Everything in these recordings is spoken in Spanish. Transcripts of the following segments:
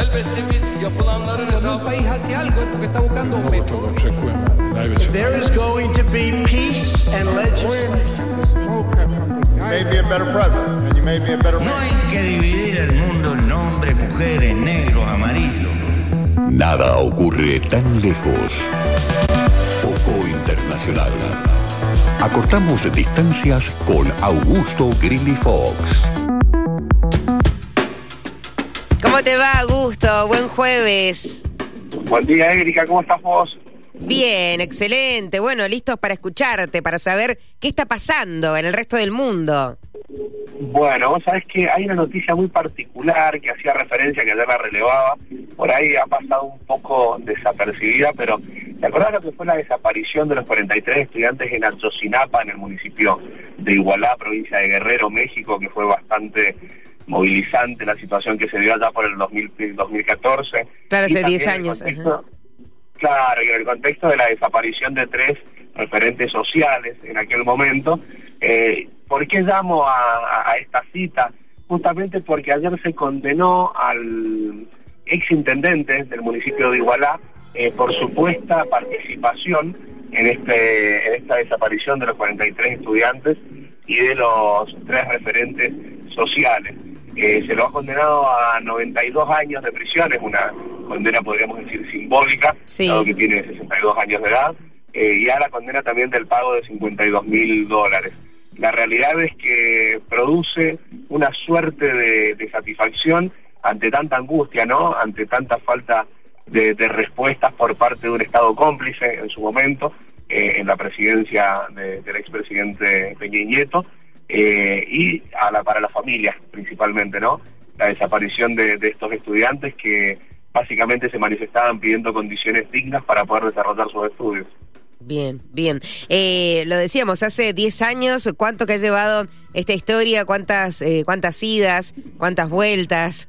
Elbette biz yapılanların hesabını... There is going to be peace and legislation. You made me a better president, and you made me a better No hay que dividir el mundo en hombres, mujeres, negros, amarillos. Nada ocurre tan lejos. Foco Internacional. Acortamos distancias con Augusto Grilly Fox. ¿Cómo te va, Augusto? Buen jueves. Buen día, Erika, ¿cómo estás vos? Bien, excelente. Bueno, listos para escucharte, para saber qué está pasando en el resto del mundo. Bueno, vos sabés que hay una noticia muy particular que hacía referencia, que ayer la relevaba, por ahí ha pasado un poco desapercibida, pero ¿te acordás lo que fue la desaparición de los 43 estudiantes en Atzocinapa, en el municipio de Igualá, provincia de Guerrero, México, que fue bastante movilizante la situación que se dio allá por el 2000 2014? Claro, hace 10 también el años, contexto- Claro, y en el contexto de la desaparición de tres referentes sociales en aquel momento, eh, ¿por qué llamo a esta cita? Justamente porque ayer se condenó al ex intendente del municipio de Igualá eh, por supuesta participación en, este, en esta desaparición de los 43 estudiantes y de los tres referentes sociales. Se lo ha condenado a 92 años de prisión, es una condena, podríamos decir, simbólica, Sí. dado que tiene 62 años de edad, eh, y a la condena también del pago de 52 mil dólares. La realidad es que produce una suerte de, de satisfacción ante tanta angustia, ¿no? Ante tanta falta de, de respuestas por parte de un Estado cómplice en su momento, eh, en la presidencia de- del expresidente Peña Nieto, eh, y a la, para las familias principalmente, ¿no? La desaparición de, de estos estudiantes que básicamente se manifestaban pidiendo condiciones dignas para poder desarrollar sus estudios. Bien, bien. Eh, lo decíamos, hace 10 años, ¿cuánto que ha llevado esta historia? ¿Cuántas, eh, cuántas idas? ¿Cuántas vueltas?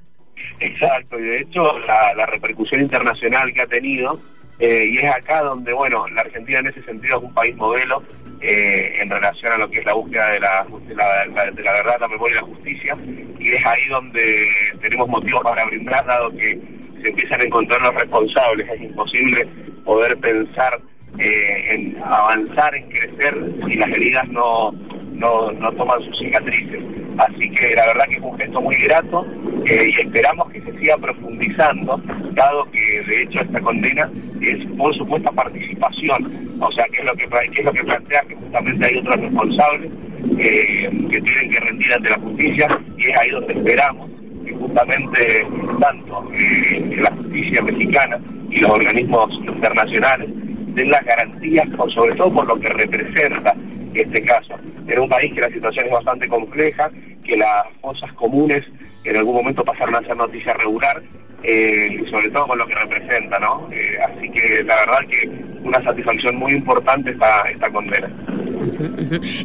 Exacto, y de hecho la, la repercusión internacional que ha tenido, eh, y es acá donde, bueno, la Argentina en ese sentido es un país modelo eh, en relación a lo que es la búsqueda de la, de la, verdad, la memoria y la justicia, y es ahí donde tenemos motivos para brindar, dado que se empiezan a encontrar los responsables, es imposible poder pensar eh, en avanzar, en crecer, si las heridas no, no, no toman sus cicatrices. Así que la verdad que es un gesto muy grato y esperamos que se siga profundizando, dado que de hecho esta condena es por supuesta participación, o sea, que es lo que, es lo que plantea que justamente hay otros responsables eh, que tienen que rendir ante la justicia y es ahí donde esperamos que justamente tanto eh, la justicia mexicana y los organismos internacionales den las garantías, por- sobre todo por lo que representa este caso. En un país que la situación es bastante compleja, que las fosas comunes en algún momento pasaron a ser noticia regular, eh, sobre todo con lo que representa, ¿no? Eh, así que la verdad que una satisfacción muy importante esta, esta condena.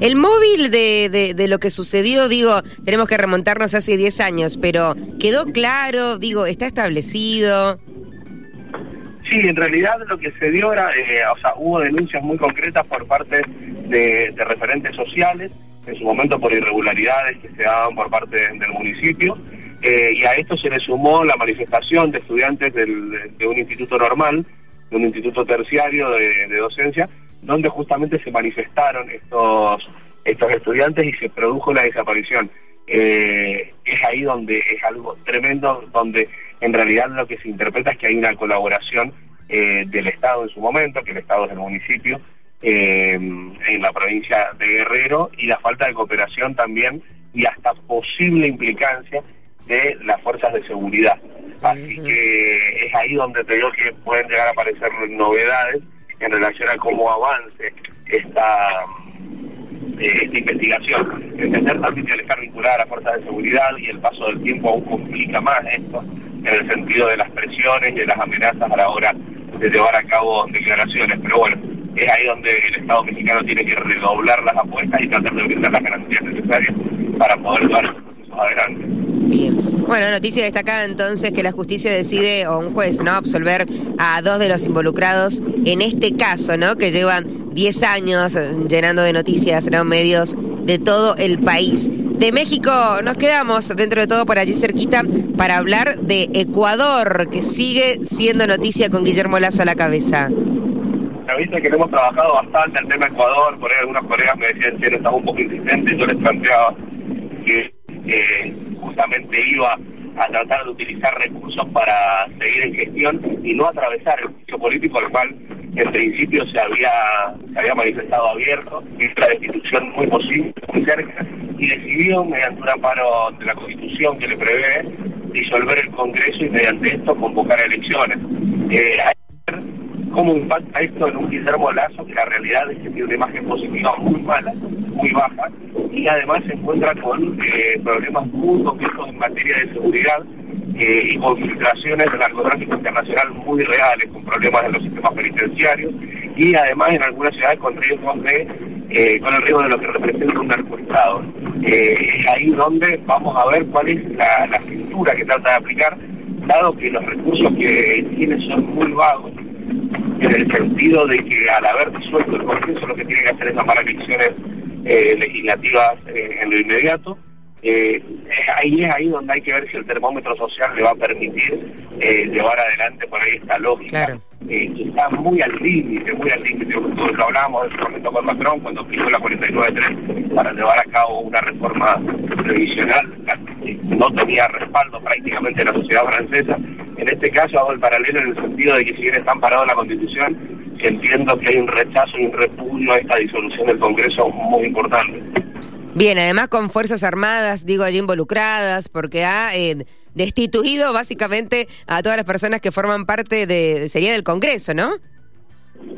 El móvil de, de, de lo que sucedió, digo, tenemos que remontarnos hace 10 años, pero quedó claro, digo, está establecido. Sí, en realidad lo que se dio era, eh, o sea, hubo denuncias muy concretas por parte de, de referentes sociales, en su momento por irregularidades que se daban por parte del municipio, eh, y a esto se le sumó la manifestación de estudiantes de un instituto normal, de un instituto terciario de, docencia, donde justamente se manifestaron estos, estos estudiantes y se produjo la desaparición. Eh, es ahí donde es algo tremendo, donde en realidad lo que se interpreta es que hay una colaboración eh, del Estado en su momento, que el Estado es el municipio, en la provincia de Guerrero, y la falta de cooperación también y hasta posible implicancia de las fuerzas de seguridad. Así que es ahí donde te digo que pueden llegar a aparecer novedades en relación a cómo avance esta, eh, esta investigación. Entender también que al estar vinculada a las fuerzas de seguridad y el paso del tiempo aún complica más esto, en el sentido de las presiones y de las amenazas a la hora de llevar a cabo declaraciones. Pero bueno, es ahí donde el Estado mexicano tiene que redoblar las apuestas y tratar de brindar las garantías necesarias para poder llevar estos procesos adelante. Bien. Bueno, noticia destacada entonces que la justicia decide, o un juez, ¿no?, absolver a dos de los involucrados en este caso, ¿no?, que llevan 10 años eh, llenando de noticias, ¿no?, medios de todo el país. de México nos quedamos dentro de todo por allí cerquita para hablar de Ecuador, que sigue siendo noticia con Guillermo Lazo a la cabeza. Que hemos trabajado bastante el tema Ecuador, por ahí algunos colegas me decían que estaba un poco insistente, yo les planteaba que eh, iba a tratar de utilizar recursos para seguir en gestión y no atravesar el juicio político, al cual en principio se había, manifestado abierto, y la destitución muy posible, muy cerca, y decidió, mediante un amparo de la Constitución que le prevé, disolver el Congreso y mediante esto convocar elecciones. Eh, cómo impacta esto en un Guillermo Lazo, que la realidad es que tiene una imagen positiva muy mala, muy baja, y además se encuentra con eh, problemas muy complejos en materia de seguridad eh, y con filtraciones del narcotráfico internacional muy reales, con problemas en los sistemas penitenciarios y además en algunas ciudades con riesgos de, eh, con el riesgo de lo que representa un narcoestado. Es ahí donde vamos a ver cuál es la, la estructura que trata de aplicar, dado que los recursos que tiene son muy vagos, en el sentido de que al haber disuelto el Congreso lo que tiene que hacer es a elecciones eh, legislativas eh, en lo inmediato. Eh, ahí es ahí donde hay que ver si el termómetro social le va a permitir llevar adelante por ahí esta lógica Claro. que está muy al límite, muy al límite. Lo hablábamos en su momento con Macron cuando pidió la 49.3 para llevar a cabo una reforma previsional que no tenía respaldo prácticamente en la sociedad francesa. En este caso hago el paralelo en el sentido de que si bien está amparado en la Constitución, que entiendo que hay un rechazo y un repudio a esta disolución del Congreso muy importante. Bien, además con Fuerzas Armadas, digo allí involucradas, porque ha eh, destituido básicamente a todas las personas que forman parte de, sería del Congreso, ¿no?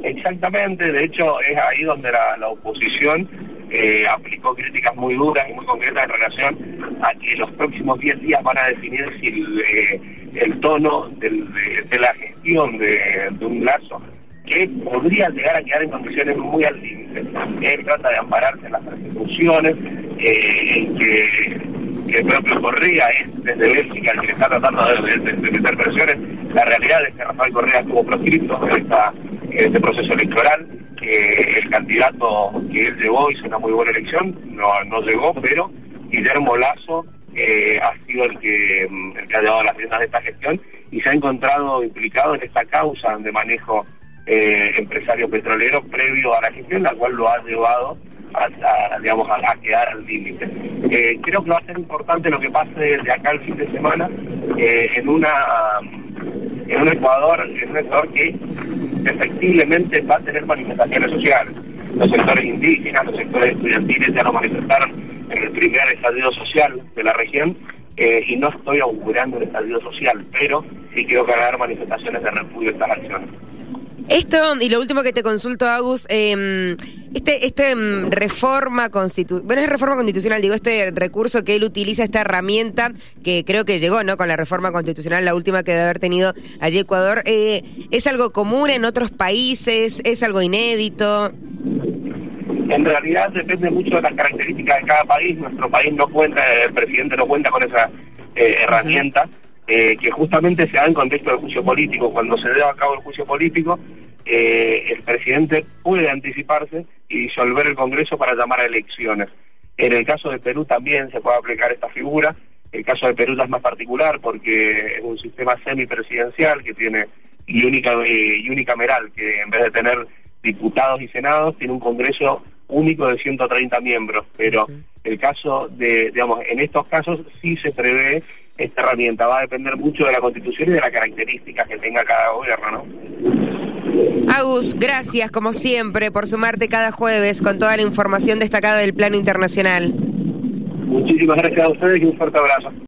Exactamente, de hecho es ahí donde la, la oposición eh, aplicó críticas muy duras y muy concretas en relación a que los próximos 10 días van a definir si el, eh, el tono del- de, de la gestión de, de un lazo que podría llegar a quedar en condiciones muy al límite. Él trata de ampararse en las persecuciones, eh, que, que el propio Correa es desde Bélgica el que está tratando de, de- de meter presiones. La realidad es que Rafael Correa estuvo proscripto en, esta- este proceso electoral. que el candidato que él llevó hizo una muy buena elección, no, no llegó, pero Guillermo Lazo eh, ha sido el que, el que ha llevado las riendas de esta gestión y se ha encontrado implicado en esta causa de manejo eh, empresario petrolero previo a la gestión, la cual lo ha llevado a, digamos, a, quedar al límite. Eh, creo que va a ser importante lo que pase de acá el fin de semana eh, en una en un Ecuador, en un Ecuador que efectivamente va a tener manifestaciones sociales. Los sectores indígenas, los sectores estudiantiles ya lo manifestaron en el primer estallido social de la región eh, y no estoy augurando el estallido social, pero sí quiero que haber manifestaciones de repudio a estas acciones. Esto, y lo último que te consulto, Agus, eh, este, este mm, reforma constitucional, bueno, es reforma constitucional, digo, este recurso que él utiliza, esta herramienta que creo que llegó, ¿no? Con la reforma constitucional, la última que debe haber tenido allí Ecuador, eh, ¿es algo común en otros países? ¿Es algo inédito? En realidad depende mucho de las características de cada país. Nuestro país no cuenta, el presidente no cuenta con esa eh, herramienta, eh, que justamente se da en contexto del juicio político. Cuando se lleva a cabo el juicio político, eh, el presidente puede anticiparse y disolver el Congreso para llamar a elecciones. En el caso de Perú también se puede aplicar esta figura. El caso de Perú es más particular porque es un sistema semipresidencial que tiene y, única, eh, y unicameral, que en vez de tener diputados y senados, tiene un Congreso único de 130 miembros. Pero el caso de, digamos, en estos casos sí se prevé esta herramienta. Va a depender mucho de la Constitución y de las características que tenga cada gobierno, ¿no? Agus, gracias como siempre por sumarte cada jueves con toda la información destacada del plano internacional. Muchísimas gracias a ustedes y un fuerte abrazo.